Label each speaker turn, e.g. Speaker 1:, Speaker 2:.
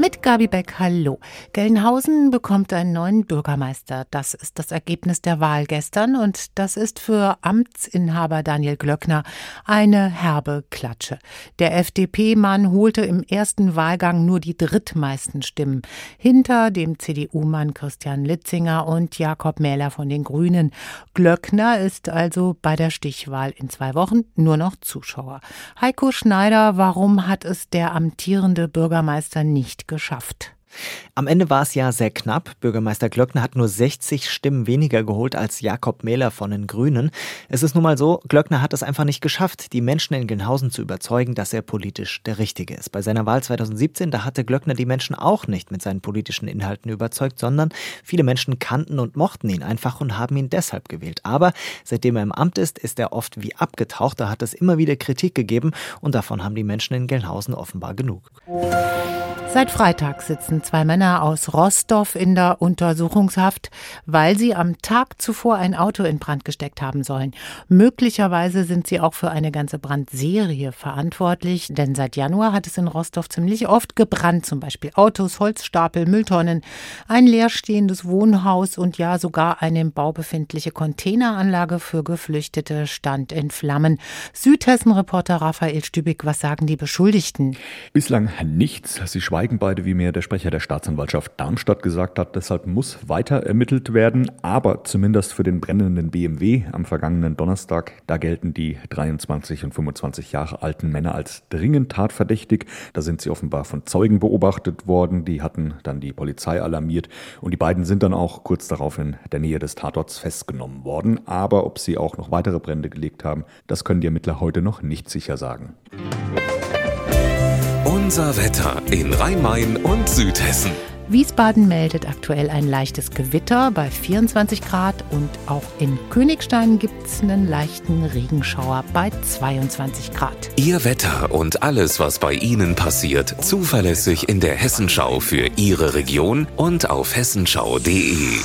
Speaker 1: Mit Gabi Beck, hallo. Gelnhausen bekommt einen neuen Bürgermeister. Das ist das Ergebnis der Wahl gestern und das ist für Amtsinhaber Daniel Glöckner eine herbe Klatsche. Der FDP-Mann holte im ersten Wahlgang nur die drittmeisten Stimmen. Hinter dem CDU-Mann Christian Litzinger und Jakob Mähler von den Grünen. Glöckner ist also bei der Stichwahl in zwei Wochen nur noch Zuschauer. Heiko Schneider, warum hat es der amtierende Bürgermeister nicht geschafft.
Speaker 2: Am Ende war es ja sehr knapp. Bürgermeister Glöckner hat nur 60 Stimmen weniger geholt als Jakob Mähler von den Grünen. Es ist nun mal so, Glöckner hat es einfach nicht geschafft, die Menschen in Gelnhausen zu überzeugen, dass er politisch der Richtige ist. Bei seiner Wahl 2017, da hatte Glöckner die Menschen auch nicht mit seinen politischen Inhalten überzeugt, sondern viele Menschen kannten und mochten ihn einfach und haben ihn deshalb gewählt. Aber seitdem er im Amt ist, ist er oft wie abgetaucht. Da hat es immer wieder Kritik gegeben und davon haben die Menschen in Gelnhausen offenbar genug.
Speaker 1: Seit Freitag sitzen zwei Männer aus Rostorf in der Untersuchungshaft, weil sie am Tag zuvor ein Auto in Brand gesteckt haben sollen. Möglicherweise sind sie auch für eine ganze Brandserie verantwortlich, denn seit Januar hat es in Rostorf ziemlich oft gebrannt, zum Beispiel Autos, Holzstapel, Mülltonnen, ein leerstehendes Wohnhaus und ja sogar eine im Bau befindliche Containeranlage für Geflüchtete stand in Flammen. Südhessen-Reporter Raphael Stübig, was sagen die Beschuldigten?
Speaker 3: Bislang nichts. Sie schweigen beide, wie mir der Sprecher der Staatsanwaltschaft Darmstadt gesagt hat. Deshalb muss weiter ermittelt werden. Aber zumindest für den brennenden BMW am vergangenen Donnerstag, da gelten die 23 und 25 Jahre alten Männer als dringend tatverdächtig. Da sind sie offenbar von Zeugen beobachtet worden. Die hatten dann die Polizei alarmiert. Und die beiden sind dann auch kurz darauf in der Nähe des Tatorts festgenommen worden. Aber ob sie auch noch weitere Brände gelegt haben, das können die Ermittler heute noch nicht sicher sagen.
Speaker 4: Unser Wetter in Rhein-Main und Südhessen.
Speaker 1: Wiesbaden meldet aktuell ein leichtes Gewitter bei 24 Grad und auch in Königstein gibt es einen leichten Regenschauer bei 22 Grad.
Speaker 4: Ihr Wetter und alles, was bei Ihnen passiert, zuverlässig in der Hessenschau für Ihre Region und auf hessenschau.de.